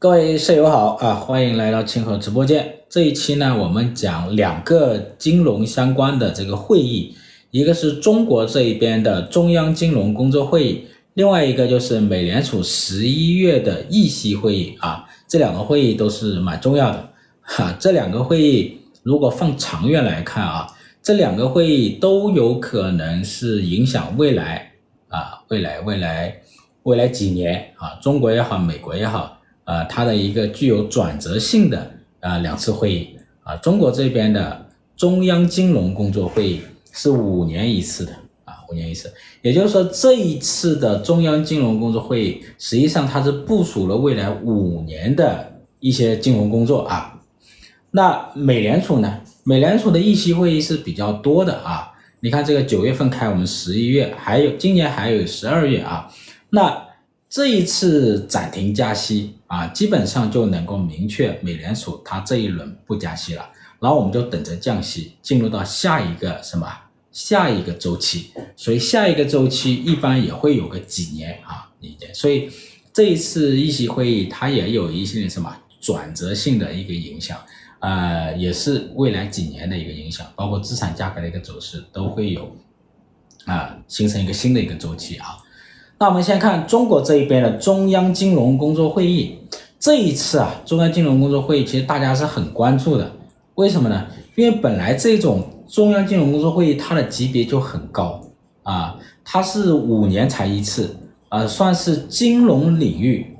各位舍友好啊，欢迎来到清河直播间。这一期呢，我们讲两个金融相关的这个会议，一个是中国这一边的中央金融工作会议，另外一个就是美联储十一月的议息会议啊。这两个会议都是蛮重要的哈。这两个会议如果放长远来看啊，这两个会议都有可能是影响未来啊，未来未来未来几年啊，中国也好，美国也好。呃，它的一个具有转折性的啊、两次会议啊，中国这边的中央金融工作会议是五年一次的啊，五年一次，也就是说这一次的中央金融工作会议，实际上它是部署了未来五年的一些金融工作啊。那美联储呢？美联储的议息会议是比较多的啊，你看这个九月份开，我们十一月还有今年还有十二月啊，那。这一次暂停加息啊，基本上就能够明确美联储它这一轮不加息了，然后我们就等着降息，进入到下一个什么下一个周期，所以下一个周期一般也会有个几年啊，一年，所以这一次议息会议它也有一些什么转折性的一个影响，呃，也是未来几年的一个影响，包括资产价格的一个走势都会有啊，形成一个新的一个周期啊。那我们先看中国这一边的中央金融工作会议，这一次啊，中央金融工作会议其实大家是很关注的，为什么呢？因为本来这种中央金融工作会议它的级别就很高啊，它是五年才一次，啊，算是金融领域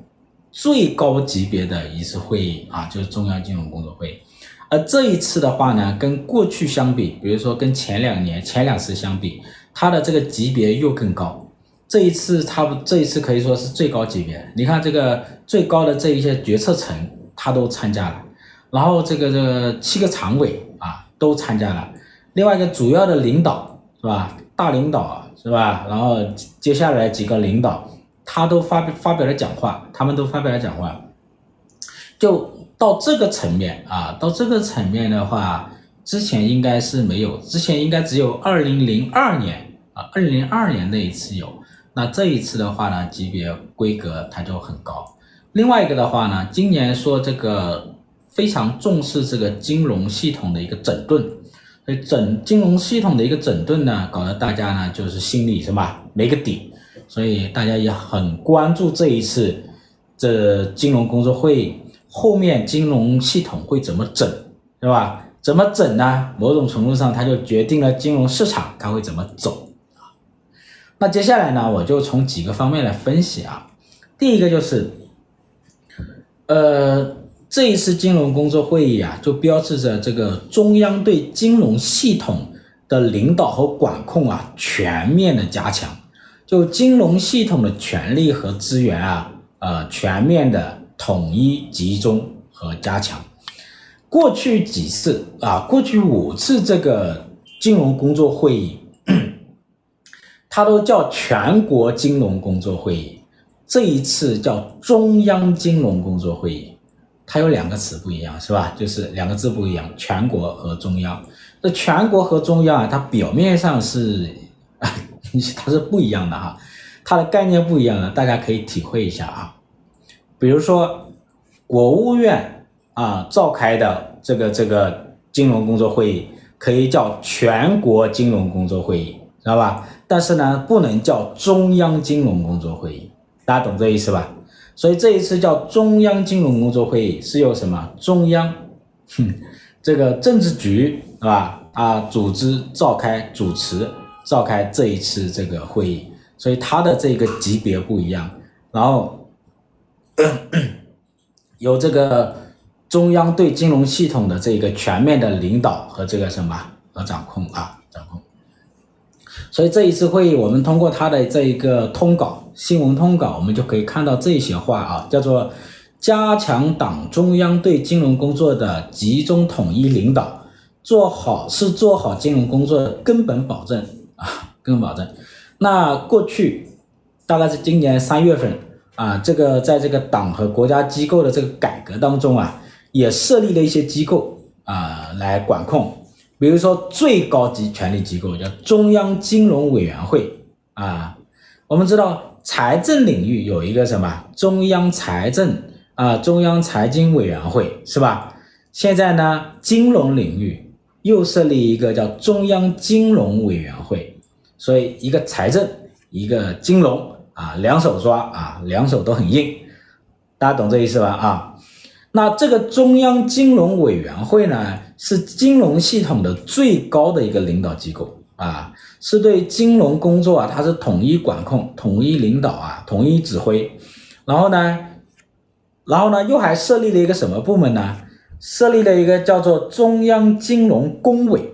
最高级别的一次会议啊，就是中央金融工作会议。而这一次的话呢，跟过去相比，比如说跟前两年前两次相比，它的这个级别又更高。这一次，差不这一次可以说是最高级别。你看这个最高的这一些决策层，他都参加了，然后这个这个七个常委啊都参加了，另外一个主要的领导是吧？大领导是吧？然后接下来几个领导，他都发表发表了讲话，他们都发表了讲话。就到这个层面啊，到这个层面的话，之前应该是没有，之前应该只有二零零二年啊，二零零二年那一次有。那这一次的话呢，级别规格它就很高。另外一个的话呢，今年说这个非常重视这个金融系统的一个整顿，所以整金融系统的一个整顿呢，搞得大家呢就是心里是吧没个底，所以大家也很关注这一次这金融工作会后面金融系统会怎么整，是吧？怎么整呢？某种程度上，它就决定了金融市场它会怎么走。那接下来呢，我就从几个方面来分析啊。第一个就是，呃，这一次金融工作会议啊，就标志着这个中央对金融系统的领导和管控啊，全面的加强，就金融系统的权力和资源啊，呃，全面的统一集中和加强。过去几次啊，过去五次这个金融工作会议。它都叫全国金融工作会议，这一次叫中央金融工作会议，它有两个词不一样，是吧？就是两个字不一样，全国和中央。那全国和中央啊，它表面上是，它是不一样的哈，它的概念不一样的，大家可以体会一下啊。比如说，国务院啊召开的这个这个金融工作会议，可以叫全国金融工作会议。知道吧？但是呢，不能叫中央金融工作会议，大家懂这意思吧？所以这一次叫中央金融工作会议是由什么？中央，哼，这个政治局是吧？啊，组织召开、主持召开这一次这个会议，所以它的这个级别不一样。然后咳咳 由这个中央对金融系统的这个全面的领导和这个什么和掌控啊，所以这一次会议，我们通过他的这一个通稿、新闻通稿，我们就可以看到这些话啊，叫做加强党中央对金融工作的集中统一领导，做好是做好金融工作的根本保证啊，根本保证。那过去大概是今年三月份啊，这个在这个党和国家机构的这个改革当中啊，也设立了一些机构啊来管控。比如说，最高级权力机构叫中央金融委员会啊。我们知道，财政领域有一个什么中央财政啊，中央财经委员会是吧？现在呢，金融领域又设立一个叫中央金融委员会，所以一个财政，一个金融啊，两手抓啊，两手都很硬，大家懂这意思吧？啊，那这个中央金融委员会呢，是金融系统的最高的一个领导机构啊，是对金融工作啊，它是统一管控、统一领导啊、统一指挥，然后呢。然后呢，又还设立了一个什么部门呢？设立了一个叫做中央金融工委。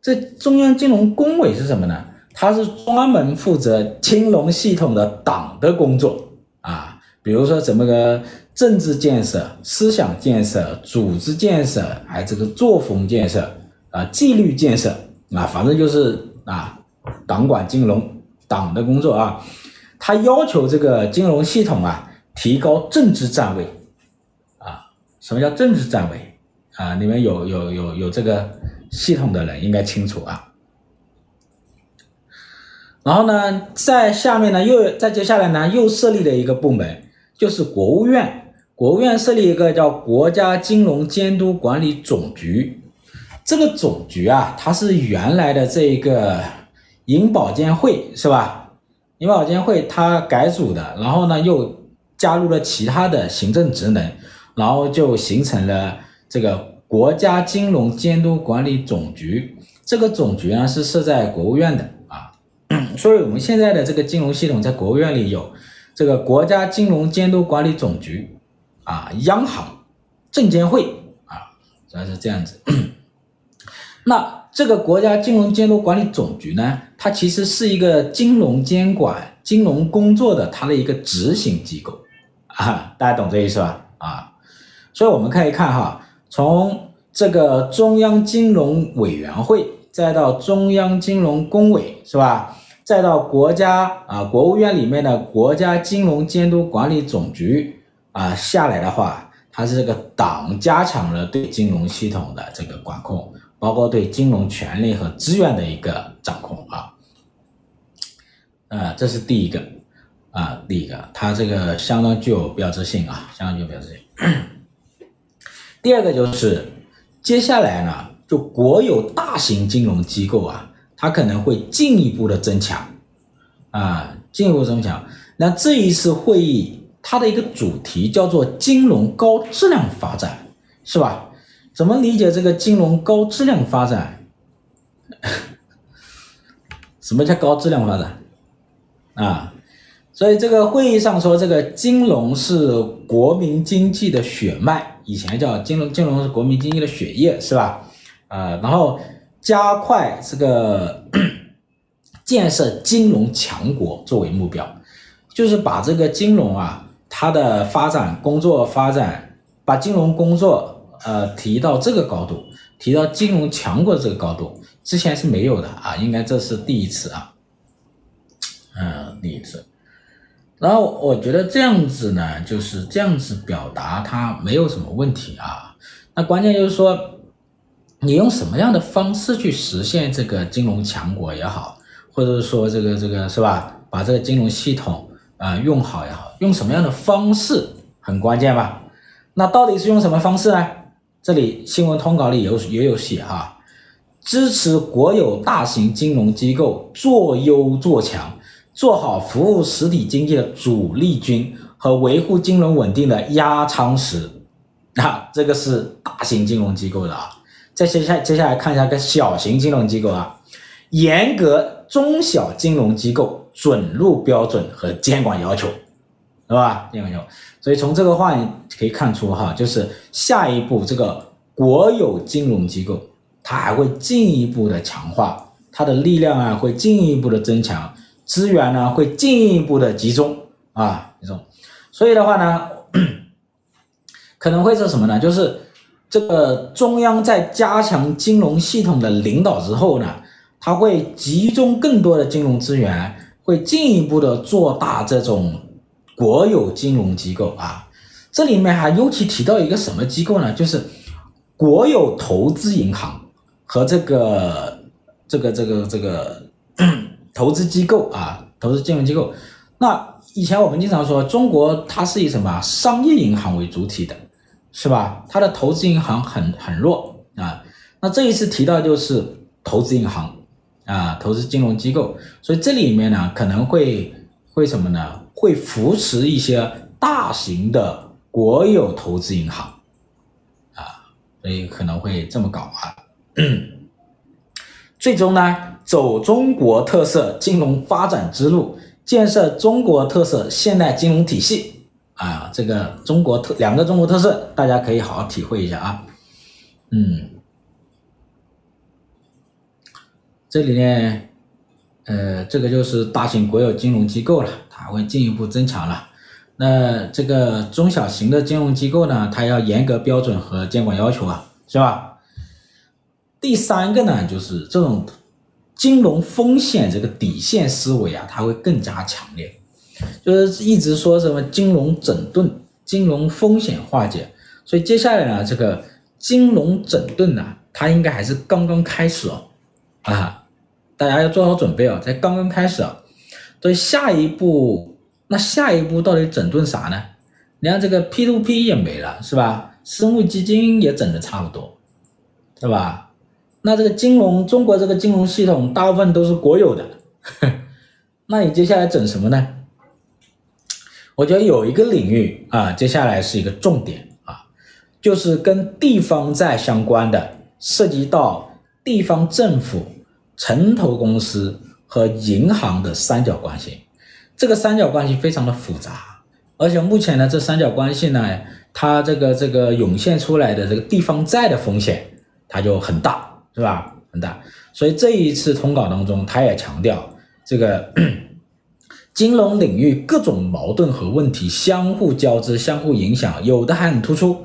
这中央金融工委是什么呢？它是专门负责金融系统的党的工作啊，比如说怎么个政治建设、思想建设、组织建设，还这个作风建设啊、纪律建设啊，反正就是啊，党管金融党的工作啊。它要求这个金融系统啊。提高政治站位，啊，什么叫政治站位？啊，你们有有有有这个系统的人应该清楚啊。然后呢，在下面呢，又再接下来呢，又设立了一个部门，就是国务院。国务院设立一个叫国家金融监督管理总局。这个总局啊，它是原来的这一个银保监会是吧？银保监会它改组的，然后呢又。加入了其他的行政职能，然后就形成了这个国家金融监督管理总局。这个总局呢是设在国务院的啊，所以我们现在的这个金融系统在国务院里有这个国家金融监督管理总局啊，央行、证监会啊，主要是这样子。那这个国家金融监督管理总局呢，它其实是一个金融监管、金融工作的它的一个执行机构。啊，大家懂这意思吧？啊，所以我们可以看哈，从这个中央金融委员会，再到中央金融工委，是吧？再到国家啊，国务院里面的国家金融监督管理总局啊，下来的话，它是这个党加强了对金融系统的这个管控，包括对金融权利和资源的一个掌控啊。呃，这是第一个。啊，第一个，它这个相当具有标志性啊，相当具有标志性。第二个就是，接下来呢，就国有大型金融机构啊，它可能会进一步的增强，啊，进一步增强。那这一次会议，它的一个主题叫做金融高质量发展，是吧？怎么理解这个金融高质量发展？什么叫高质量发展？啊？所以这个会议上说，这个金融是国民经济的血脉，以前叫金融，金融是国民经济的血液，是吧？呃，然后加快这个 建设金融强国作为目标，就是把这个金融啊，它的发展工作发展，把金融工作呃提到这个高度，提到金融强国这个高度，之前是没有的啊，应该这是第一次啊，嗯、第一次。然后我觉得这样子呢，就是这样子表达，它没有什么问题啊。那关键就是说，你用什么样的方式去实现这个金融强国也好，或者说这个这个是吧，把这个金融系统啊、用好也好，用什么样的方式很关键吧？那到底是用什么方式呢？这里新闻通稿里有也有写哈，支持国有大型金融机构做优做强。做好服务实体经济的主力军和维护金融稳定的压舱石，啊，这个是大型金融机构的啊。再接下接下来看一下个小型金融机构啊，严格中小金融机构准入标准和监管要求，是吧？监管要求。所以从这个话可以看出哈，就是下一步这个国有金融机构，它还会进一步的强化它的力量啊，会进一步的增强。资源呢会进一步的集中啊，这种，所以的话呢，可能会是什么呢？就是这个中央在加强金融系统的领导之后呢，它会集中更多的金融资源，会进一步的做大这种国有金融机构啊。这里面还尤其提到一个什么机构呢？就是国有投资银行和这个这个这个这个。投资机构啊，投资金融机构，那以前我们经常说中国它是以什么商业银行为主体的，是吧？它的投资银行很很弱啊。那这一次提到就是投资银行啊，投资金融机构，所以这里面呢可能会会什么呢？会扶持一些大型的国有投资银行啊，所以可能会这么搞啊。最终呢，走中国特色金融发展之路。建设中国特色现代金融体系啊，这个中国特两个中国特色，大家可以好好体会一下啊。嗯，这里呢，呃，这个就是大型国有金融机构了，它会进一步增强了。那这个中小型的金融机构呢，它要严格标准和监管要求啊，是吧？第三个呢，就是这种。金融风险这个底线思维啊，它会更加强烈，就是一直说什么金融整顿、金融风险化解，所以接下来呢，这个金融整顿呢，它应该还是刚刚开始哦，啊，大家要做好准备啊，才刚刚开始啊，所以下一步，那下一步到底整顿啥呢？你看这个 P2P 也没了，是吧？私募基金也整得差不多，是吧？那这个金融，中国这个金融系统大部分都是国有的，那你接下来整什么呢？我觉得有一个领域啊，接下来是一个重点啊，就是跟地方债相关的，涉及到地方政府、城投公司和银行的三角关系。这个三角关系非常的复杂，而且目前呢，这三角关系呢，它这个这个涌现出来的这个地方债的风险，它就很大。是吧？很大，所以这一次通稿当中，他也强调这个 金融领域各种矛盾和问题相互交织、相互影响，有的还很突出。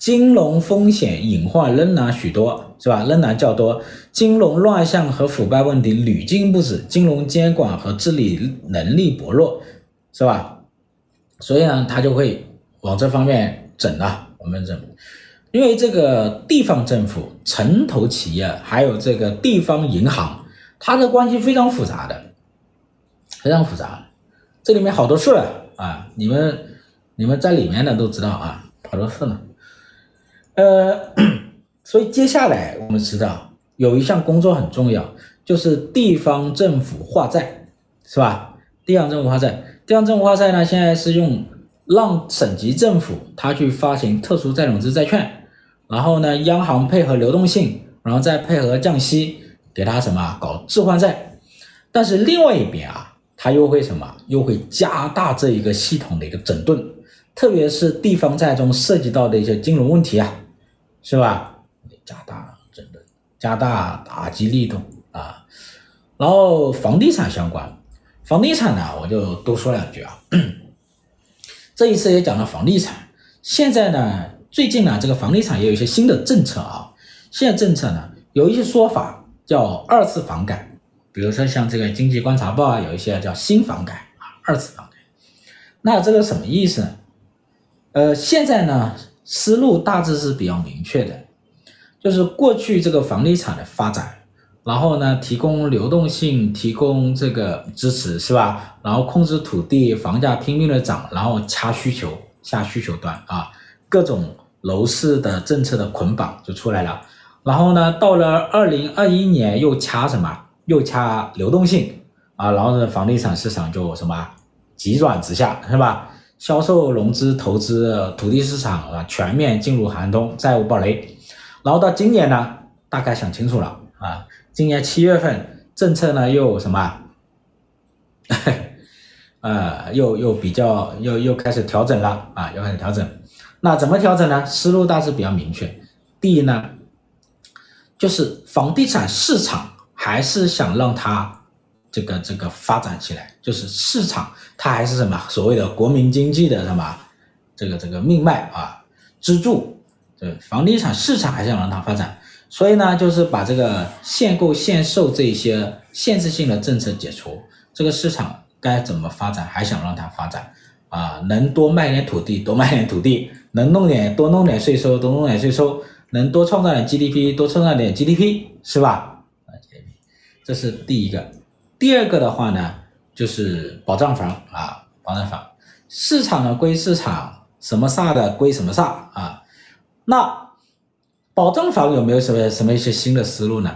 金融风险隐患仍然许多，是吧？仍然较多。金融乱象和腐败问题屡禁不止，金融监管和治理能力薄弱，是吧？所以呢，他就会往这方面整啊，我们整。因为这个地方政府、城投企业，还有这个地方银行，它的关系非常复杂的，非常复杂。这里面好多事啊，你们你们在里面的都知道啊，好多事呢。呃，所以接下来我们知道有一项工作很重要，就是地方政府化债，是吧？地方政府化债，地方政府化债呢，现在是用让省级政府它去发行特殊再融资债券。然后呢，央行配合流动性，然后再配合降息，给他什么搞置换债。但是另外一边啊，他又会什么？又会加大这一个系统的一个整顿，特别是地方债中涉及到的一些金融问题啊，是吧？加大整顿，加大打击力度啊。然后房地产相关，房地产呢，我就多说两句啊。这一次也讲了房地产，现在呢。最近呢，这个房地产也有一些新的政策啊。现在政策呢，有一些说法叫二次房改，比如说像这个经济观察报啊，有一些叫新房改啊，二次房改。那这个什么意思呢？呃，现在呢，思路大致是比较明确的，就是过去这个房地产的发展，然后呢，提供流动性，提供这个支持，是吧？然后控制土地房价拼命的涨，然后掐需求，下需求端啊，各种。楼市的政策的捆绑就出来了，然后呢，到了二零二一年又掐什么？又掐流动性啊，然后呢，房地产市场就什么急转直下，是吧？销售、融资、投资、土地市场啊，全面进入寒冬，债务暴雷。然后到今年呢，大概想清楚了啊，今年七月份政策呢又什么？呃，又又比较又又开始调整了啊，又开始调整。那怎么调整呢？思路大致比较明确。第一呢，就是房地产市场还是想让它这个这个发展起来，就是市场它还是什么所谓的国民经济的什么这个这个命脉啊支柱。对，房地产市场还想让它发展，所以呢，就是把这个限购限售这些限制性的政策解除，这个市场该怎么发展，还想让它发展啊，能多卖点土地，多卖点土地。能弄点多弄点税收，多弄点税收，能多创造点 GDP，多创造点 GDP，是吧？啊这是第一个。第二个的话呢，就是保障房啊，保障房，市场呢归市场，什么煞的归什么煞啊。那保障房有没有什么什么一些新的思路呢？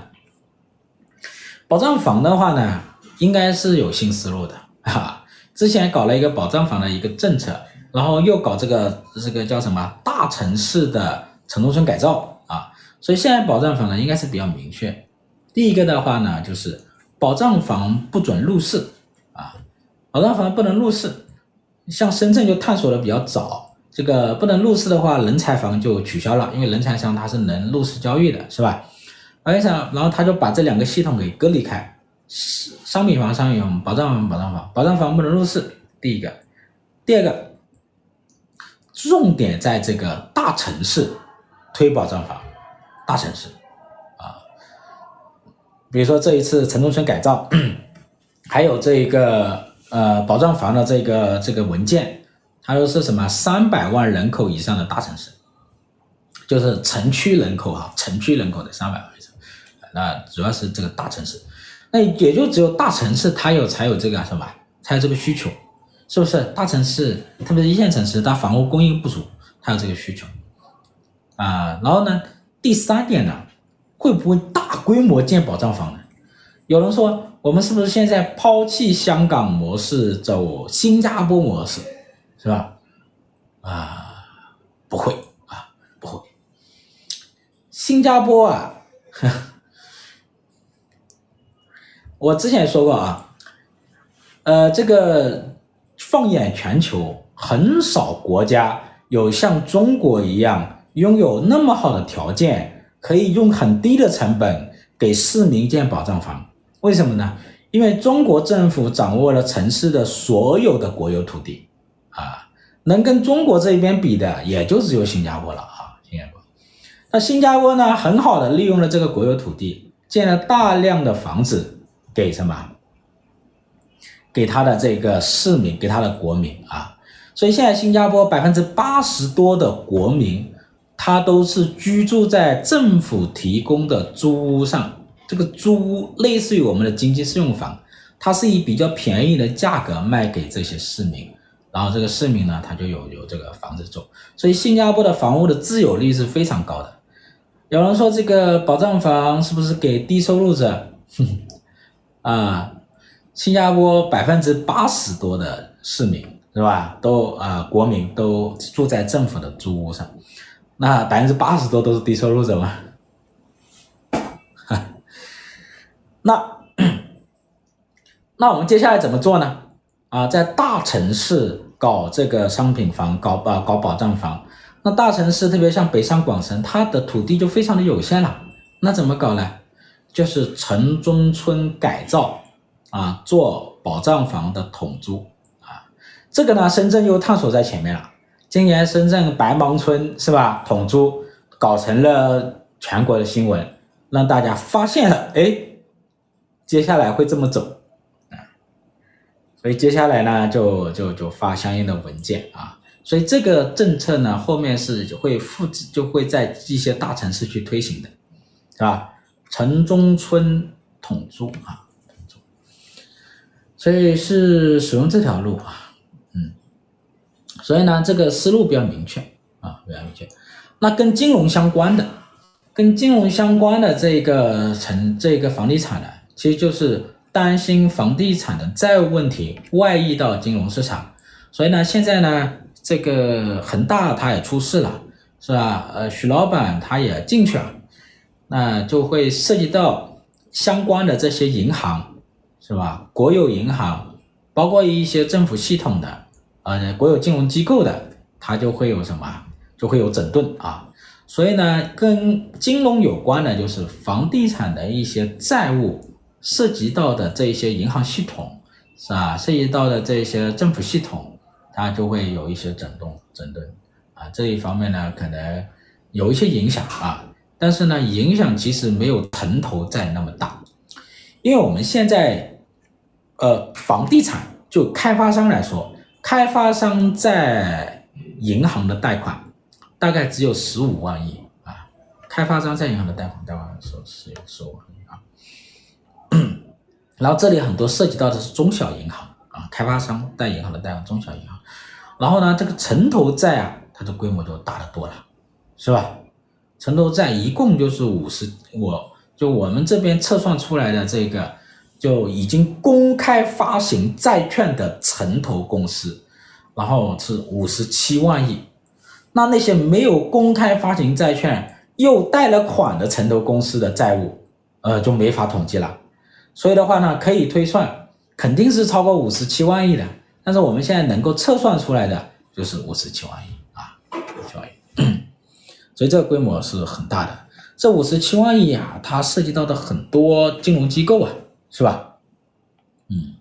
保障房的话呢，应该是有新思路的啊。之前搞了一个保障房的一个政策，然后又搞这个这个叫什么大城市的城中村改造啊，所以现在保障房呢应该是比较明确。第一个的话呢，就是保障房不准入市啊，保障房不能入市。像深圳就探索的比较早，这个不能入市的话，人才房就取消了，因为人才商它是能入市交易的，是吧？而且然后他就把这两个系统给隔离开，商品房、商品房，保障房、保障房，保障房不能入市。第一个，第二个，重点在这个大城市推保障房，大城市，比如说这一次城中村改造，还有这一个呃保障房的这个这个文件，它说是什么三百万人口以上的大城市，就是城区人口哈，城区人口的三百万以上。那主要是这个大城市，那也就只有大城市它有才有这个什么，才有这个需求，是不是？大城市，特别是一线城市，它房屋供应不足，它有这个需求啊。然后呢，第三点呢，会不会大规模建保障房呢？有人说，我们是不是现在抛弃香港模式，走新加坡模式，是吧？啊，不会啊，不会。新加坡啊，呵 呵我之前说过啊，呃，这个放眼全球，很少国家有像中国一样拥有那么好的条件，可以用很低的成本给市民建保障房。为什么呢？因为中国政府掌握了城市的所有的国有土地，啊，能跟中国这边比的，也就只有新加坡了啊，新加坡。那新加坡呢，很好的利用了这个国有土地，建了大量的房子。给什么？给他的这个市民，给他的国民啊！所以现在新加坡百分之八十多的国民，他都是居住在政府提供的租屋上。这个租屋类似于我们的经济适用房，它是以比较便宜的价格卖给这些市民，然后这个市民呢，他就有有这个房子住。所以新加坡的房屋的自有率是非常高的。有人说这个保障房是不是给低收入者？哼。啊，新加坡百分之八十多的市民是吧？都啊，国民都住在政府的租屋上，那百分之八十多都是低收入者嘛？那那我们接下来怎么做呢？啊，在大城市搞这个商品房，搞啊搞保障房。那大城市特别像北上广深，它的土地就非常的有限了，那怎么搞呢？就是城中村改造啊，做保障房的统租啊，这个呢，深圳又探索在前面了。今年深圳白芒村是吧，统租搞成了全国的新闻，让大家发现了，哎，接下来会这么走。啊，所以接下来呢，就就就发相应的文件啊，所以这个政策呢，后面是会复制，就会在一些大城市去推行的，是吧？城中村统租啊，所以是使用这条路啊，所以呢，这个思路比较明确啊，比较明确。那跟金融相关的，跟金融相关的这个城，这个房地产呢，其实就是担心房地产的债务问题外溢到金融市场，所以呢，现在呢，这个恒大他也出事了，是吧？呃，许老板他也进去了。那就会涉及到相关的这些银行，是吧？国有银行，包括一些政府系统的，呃，国有金融机构的，它就会有什么？就会有整顿啊。所以呢，跟金融有关的，就是房地产的一些债务涉及到的这些银行系统，是吧？涉及到的这些政府系统，它就会有一些整顿、整顿啊。这一方面呢，可能有一些影响啊。但是呢，影响其实没有城投债那么大，因为我们现在，呃，房地产就开发商来说，开发商在银行的贷款大概只有十五万亿啊，开发商在银行的贷款大概是是十五万亿啊，然后这里很多涉及到的是中小银行啊，开发商贷银行的贷款，中小银行。然后呢，这个城投债啊，它的规模就大得多了，是吧？城投债一共就是五十，我就我们这边测算出来的这个，就已经公开发行债券的城投公司，然后是五十七万亿。那那些没有公开发行债券又贷了款的城投公司的债务，呃，就没法统计了。所以的话呢，可以推算，肯定是超过五十七万亿的。但是我们现在能够测算出来的就是五十七万亿啊，五十七万亿。所以这个规模是很大的。这五十七万亿啊，它涉及到的很多金融机构啊，是吧？嗯，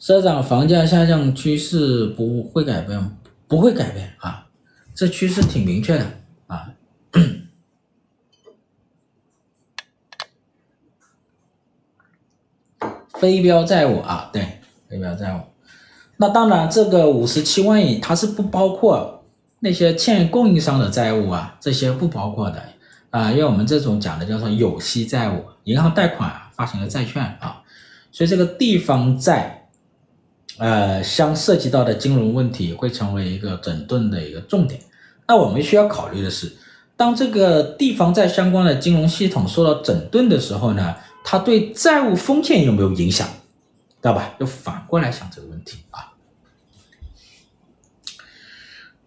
社长，房价下降趋势不会改变，不会改变啊。这趋势挺明确的啊，非标债务啊，对，非标债务。那当然，这个五十七万亿它是不包括那些欠供应商的债务啊，这些不包括的啊，因为我们这种讲的叫做有息债务，银行贷款发行的债券啊，所以这个地方债。呃，相涉及到的金融问题会成为一个整顿的一个重点。那我们需要考虑的是，当这个地方债相关的金融系统受到整顿的时候呢，它对债务风险有没有影响？知道吧？就反过来想这个问题啊。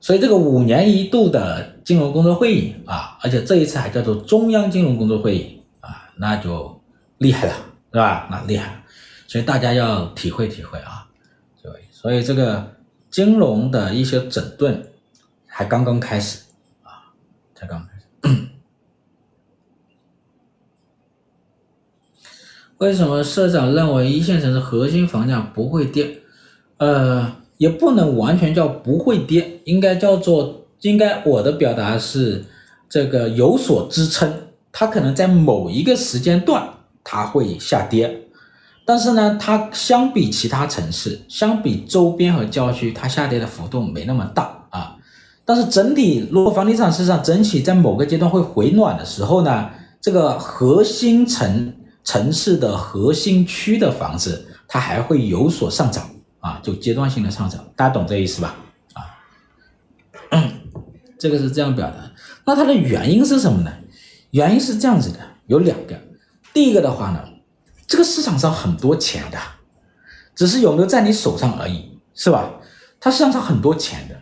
所以这个五年一度的金融工作会议啊，而且这一次还叫做中央金融工作会议啊，那就厉害了，是吧？那厉害，所以大家要体会体会啊。所以这个金融的一些整顿还刚刚开始啊，才刚开始。为什么社长认为一线城市核心房价不会跌？呃，也不能完全叫不会跌，应该叫做应该我的表达是这个有所支撑，它可能在某一个时间段它会下跌。但是呢，它相比其他城市，相比周边和郊区，它下跌的幅度没那么大啊。但是整体，如果房地产市场整体在某个阶段会回暖的时候呢，这个核心城城市的核心区的房子，它还会有所上涨啊，就阶段性的上涨，大家懂这意思吧？啊，这个是这样表达。那它的原因是什么呢？原因是这样子的，有两个。第一个的话呢。这个市场上很多钱的，只是有没有在你手上而已，是吧？它市场上很多钱的，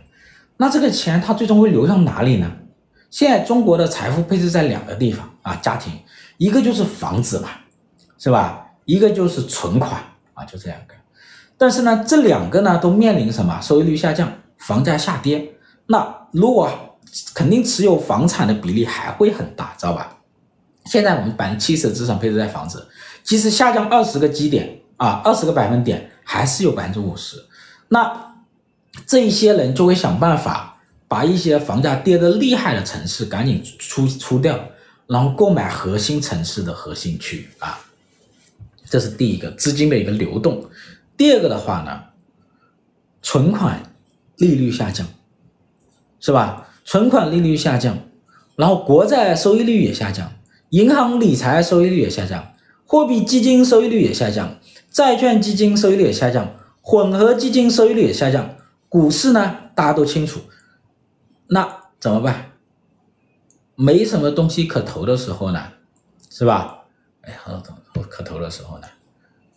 那这个钱它最终会流向哪里呢？现在中国的财富配置在两个地方啊，家庭，一个就是房子嘛，是吧？一个就是存款啊，就这两个。但是呢，这两个呢都面临什么？收益率下降，房价下跌。那如果肯定持有房产的比例还会很大，知道吧？现在我们百分之七十的资产配置在房子。即使下降二十个基点啊，二十个百分点，还是有百分之五十。那这一些人就会想办法把一些房价跌得厉害的城市赶紧出出掉，然后购买核心城市的核心区啊。这是第一个资金的一个流动。第二个的话呢，存款利率下降，是吧？存款利率下降，然后国债收益率也下降，银行理财收益率也下降。货币基金收益率也下降，债券基金收益率也下降，混合基金收益率也下降。股市呢，大家都清楚，那怎么办？没什么东西可投的时候呢，是吧？哎，很多可投的时候呢，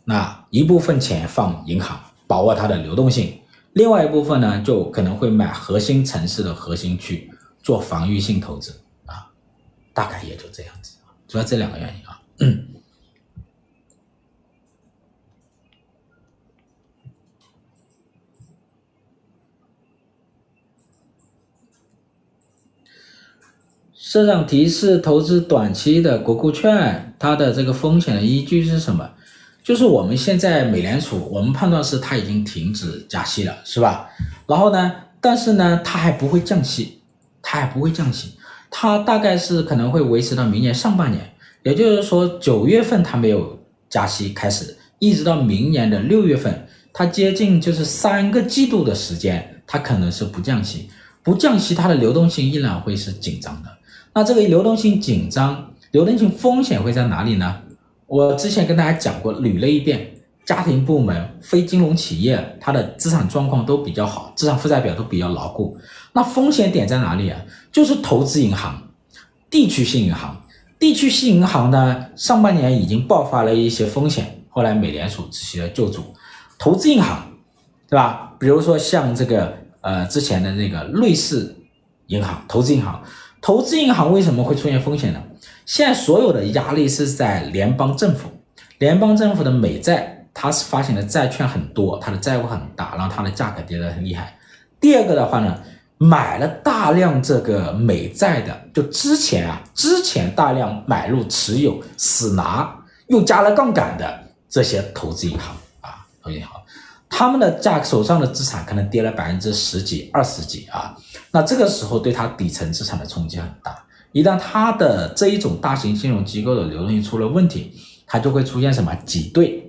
那一部分钱放银行，把握它的流动性；另外一部分呢，就可能会买核心城市的核心区，做防御性投资啊，大概也就这样子，主要这两个原因啊。社长提示投资短期的国库券，它的这个风险的依据是什么？就是我们现在美联储，我们判断是它已经停止加息了，是吧？然后呢，但是呢，它还不会降息，它还不会降息，它大概是可能会维持到明年上半年，也就是说九月份它没有加息开始，一直到明年的六月份，它接近就是三个季度的时间，它可能是不降息，不降息，它的流动性依然会是紧张的。那这个流动性紧张，流动性风险会在哪里呢？我之前跟大家讲过，捋了一遍，家庭部门、非金融企业，它的资产状况都比较好，资产负债表都比较牢固。那风险点在哪里啊？就是投资银行、地区性银行。地区性银行呢，上半年已经爆发了一些风险，后来美联储执行了救助。投资银行，对吧？比如说像这个呃之前的那个瑞士银行、投资银行，投资银行为什么会出现风险呢？现在所有的压力是在联邦政府，联邦政府的美债，它是发行的债券很多，它的债务很大，然后它的价格跌得很厉害。第二个的话呢，买了大量这个美债的，就之前啊，之前大量买入持有死拿又加了杠杆的这些投资银行。啊，投资银行，他们的价手上的资产可能跌了百分之十几、二十几啊，那这个时候对他底层资产的冲击很大。一旦他的这一种大型金融机构的流动性出了问题，它就会出现什么挤兑，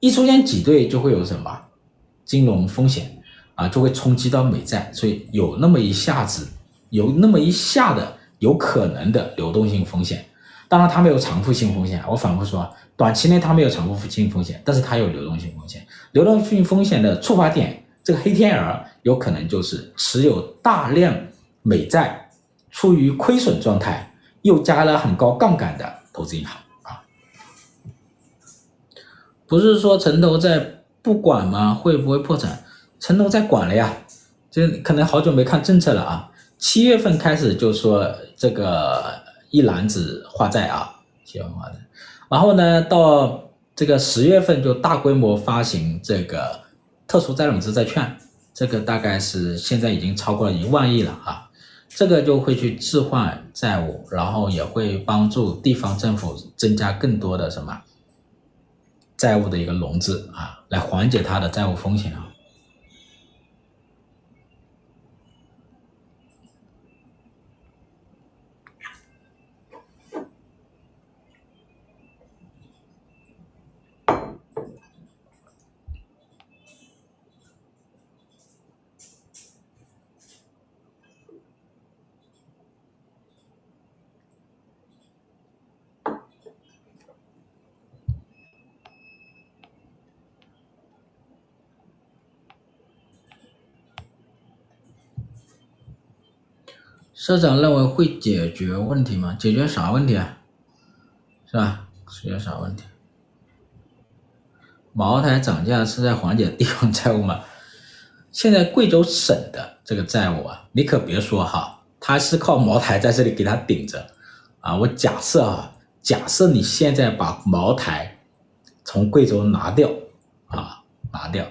一出现挤兑就会有什么金融风险啊，就会冲击到美债，所以有那么一下子，有那么一下的有可能的流动性风险。当然，它没有偿付性风险。我反复说，短期内它没有偿付性风险，但是它有流动性风险。流动性风险的触发点，这个黑天鹅有可能就是持有大量美债，处于亏损状态，又加了很高杠杆的投资银行。不是说城投在不管吗？会不会破产？城投在管了呀，这可能好久没看政策了啊。七月份开始就说这个。一篮子化债啊，企业化债，然后呢，到这个十月份就大规模发行这个特殊再融资债券，这个大概是现在已经超过了一万亿了啊，这个就会去置换债务，然后也会帮助地方政府增加更多的什么债务的一个融资啊，来缓解它的债务风险啊。社长认为会解决问题吗？解决啥问题啊？是吧？解决啥问题？茅台涨价是在缓解地方债务吗？现在贵州省的这个债务啊，你可别说哈，它是靠茅台在这里给它顶着啊。我假设啊，假设你现在把茅台从贵州拿掉啊，拿掉，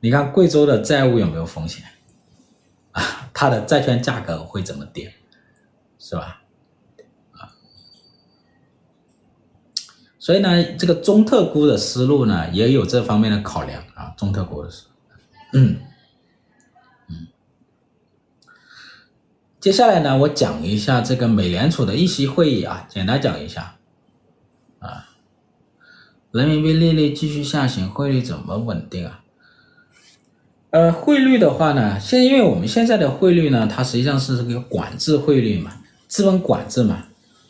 你看贵州的债务有没有风险啊？它的债券价格会怎么跌？是吧？啊，所以呢，这个中特估的思路呢，也有这方面的考量啊。中特估的思路，嗯嗯。接下来呢，我讲一下这个美联储的议息会议啊，简单讲一下啊。人民币利率继续下行，汇率怎么稳定啊？呃，汇率的话呢，现因为我们现在的汇率呢，它实际上是这个管制汇率嘛。资本管制嘛，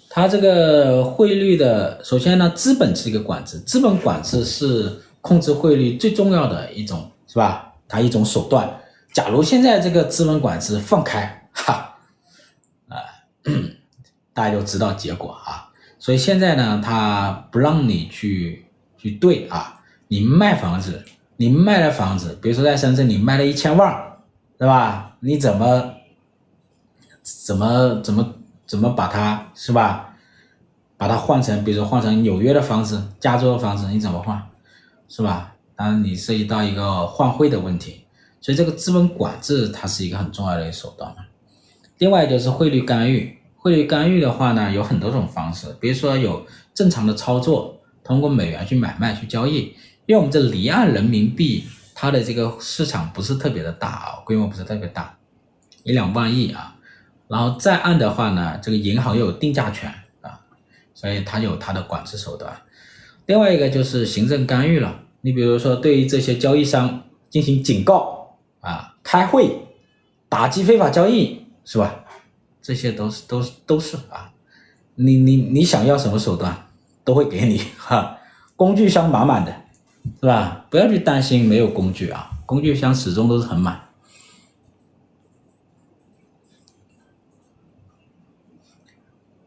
它这个汇率的，首先呢，资本是一个管制，资本管制是控制汇率最重要的一种，是吧？它一种手段。假如现在这个资本管制放开，哈，啊、呃，大家就知道结果啊。所以现在呢，它不让你去去兑啊，你卖房子，你卖了房子，比如说在深圳你卖了一千万，对吧？你怎么怎么怎么？怎么把它是吧？把它换成，比如说换成纽约的房子、加州的房子，你怎么换？是吧？当然你涉及到一个换汇的问题，所以这个资本管制它是一个很重要的一个手段嘛。另外就是汇率干预，汇率干预的话呢，有很多种方式，比如说有正常的操作，通过美元去买卖去交易，因为我们这离岸人民币它的这个市场不是特别的大啊，规模不是特别大，一两万亿啊。然后再按的话呢，这个银行又有定价权啊，所以它有它的管制手段。另外一个就是行政干预了，你比如说对于这些交易商进行警告啊，开会打击非法交易，是吧？这些都是都是都是啊，你你你想要什么手段都会给你哈，工具箱满满的是吧？不要去担心没有工具啊，工具箱始终都是很满。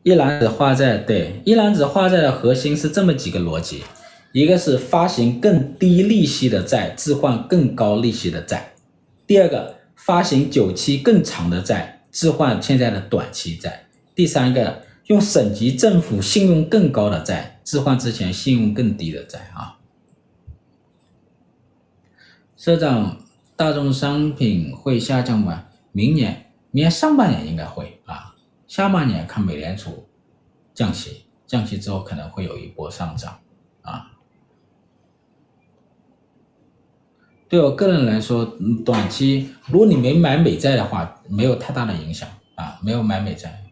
一篮子化债，对，一篮子化债的核心是这么几个逻辑：一个是发行更低利息的债，置换更高利息的债；第二个，发行久期更长的债，置换现在的短期债；第三个，用省级政府信用更高的债，置换之前信用更低的债啊。社长，大宗商品会下降吗？明年，明年上半年应该会啊。下半年看美联储降息，降息之后可能会有一波上涨啊。对我个人来说，短期如果你没买美债的话，没有太大的影响啊，没有买美债。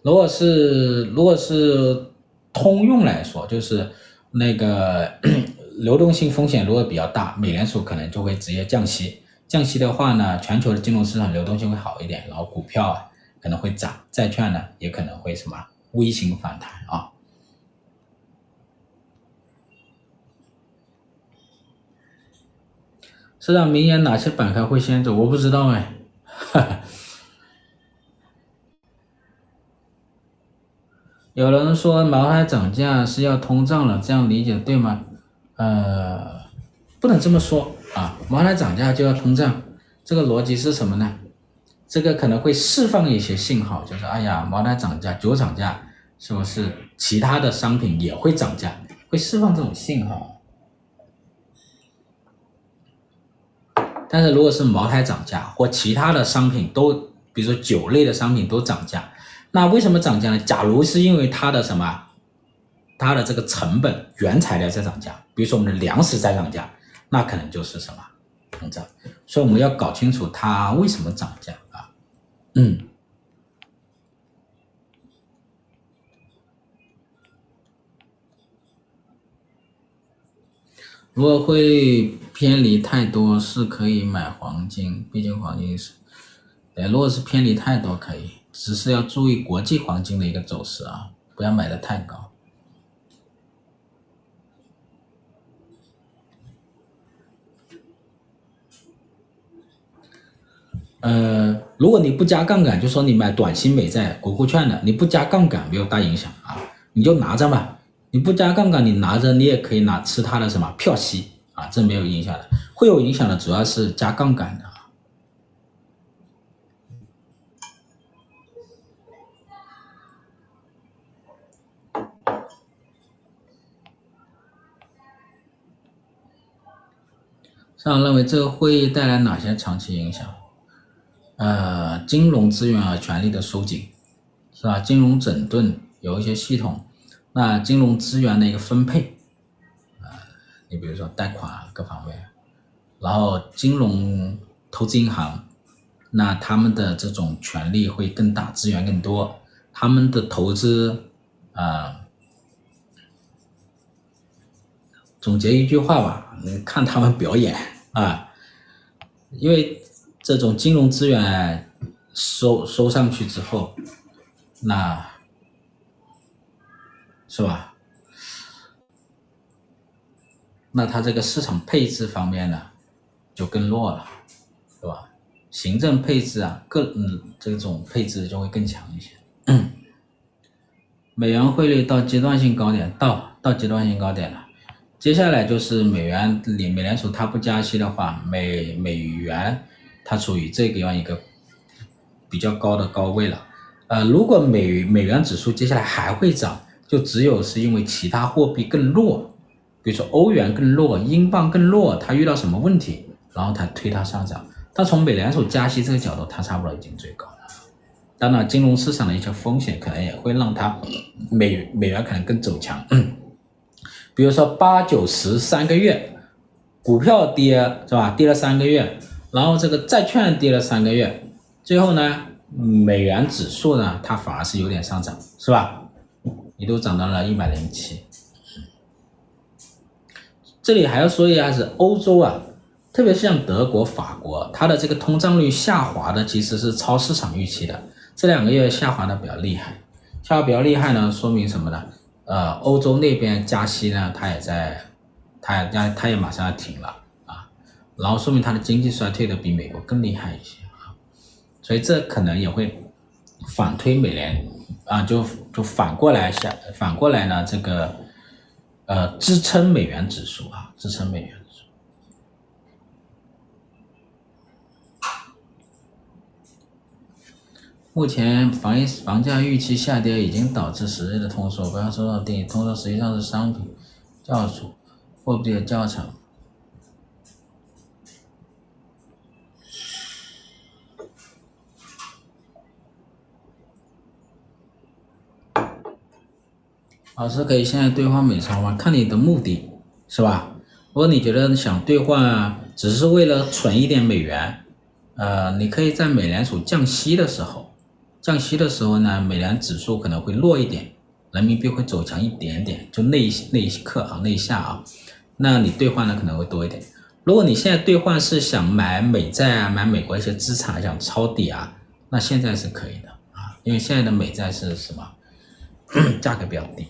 如果是如果是通用来说，就是那个 流动性风险如果比较大，美联储可能就会直接降息。降息的话呢，全球的金融市场流动性会好一点，然后股票啊。可能会涨，债券呢也可能会什么微型反弹啊。市场明年哪些板块会先走？我不知道哎。有人说茅台涨价是要通胀了，这样理解对吗？呃，不能这么说啊，茅台涨价就要通胀，这个逻辑是什么呢？这个可能会释放一些信号，就是哎呀，茅台涨价，酒涨价，是不是其他的商品也会涨价？会释放这种信号。但是如果是茅台涨价，或其他的商品都，比如说酒类的商品都涨价，那为什么涨价呢？假如是因为它的什么，它的这个成本原材料在涨价，比如说我们的粮食在涨价，那可能就是什么通胀。所以我们要搞清楚它为什么涨价啊。嗯，如果会偏离太多，是可以买黄金，毕竟黄金是，哎，如果是偏离太多可以，只是要注意国际黄金的一个走势啊，不要买的太高。呃，如果你不加杠杆，就说你买短期美债、国库券的，你不加杠杆没有大影响啊，你就拿着嘛。你不加杠杆，你拿着你也可以拿吃它的什么票息啊，这没有影响的。会有影响的主要是加杠杆的啊。上认为这个会议带来哪些长期影响？呃，金融资源和，权力的收紧，是吧？金融整顿有一些系统，那金融资源的一个分配，呃，你比如说贷款，各方面，然后金融投资银行，那他们的这种权力会更大，资源更多，他们的投资啊、总结一句话吧，你看他们表演啊，因为。这种金融资源收收上去之后，那，是吧？那它这个市场配置方面呢，就更弱了，是吧？行政配置啊，各嗯这种配置就会更强一些。美元汇率到阶段性高点，到到阶段性高点了，接下来就是美元联美联储它不加息的话，美美元。它处于这个样一个比较高的高位了，呃，如果美美元指数接下来还会涨，就只有是因为其他货币更弱，比如说欧元更弱，英镑更弱，它遇到什么问题，然后它推它上涨。但从美联储加息这个角度，它差不多已经最高了。当然，金融市场的一些风险可能也会让它美 美元可能更走强。比如说八九十三个月，股票跌是吧？跌了三个月。然后这个债券跌了三个月，最后呢，美元指数呢，它反而是有点上涨，是吧？一度涨到了一百零七。这里还要说一下是欧洲啊，特别是像德国、法国，它的这个通胀率下滑的其实是超市场预期的，这两个月下滑的比较厉害，下滑比较厉害呢，说明什么呢？呃，欧洲那边加息呢，它也在。它也它它也马上要停了，然后说明它的经济衰退的比美国更厉害一些啊，所以这可能也会反推美联啊，就就反过来下反过来呢，这个呃支撑美元指数啊，支撑美元指数。目前房房价预期下跌已经导致十日的通缩，不要说到定义，通缩实际上是商品较速，货币的较长。老师可以现在兑换美钞吗？看你的目的是吧？如果你觉得想兑换只是为了存一点美元，呃，你可以在美联储降息的时候。降息的时候呢，美元指数可能会弱一点，人民币会走强一点点，就那一那一刻啊，那一下啊，那你兑换的可能会多一点。如果你现在兑换是想买美债啊，买美国一些资产想抄底啊，那现在是可以的啊，因为现在的美债是什么？价格比较低。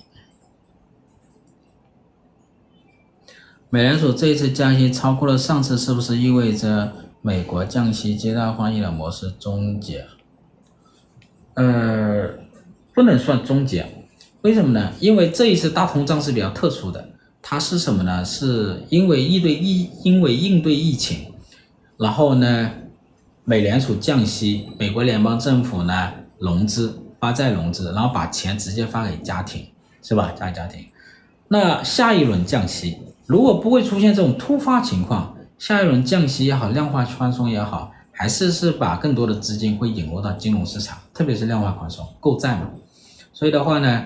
美联储这一次降息超过了上次，是不是意味着美国降息皆大欢喜的模式终结？呃，不能算终结，为什么呢？因为这一次大通胀是比较特殊的，它是什么呢？是因为应对疫，因为应对疫情，然后呢，美联储降息，美国联邦政府呢融资发债融资，然后把钱直接发给家庭，是吧？发给家庭。那下一轮降息，如果不会出现这种突发情况，下一轮降息也好，量化宽松也好。还是是把更多的资金会引入到金融市场，特别是量化宽松购债嘛，所以的话呢，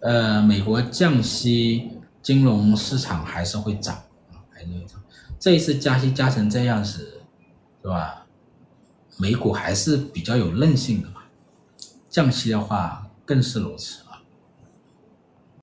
呃，美国降息，金融市场还是会涨啊，还是会涨。这一次加息加成这样子，是吧？美股还是比较有韧性的嘛，降息的话更是如此。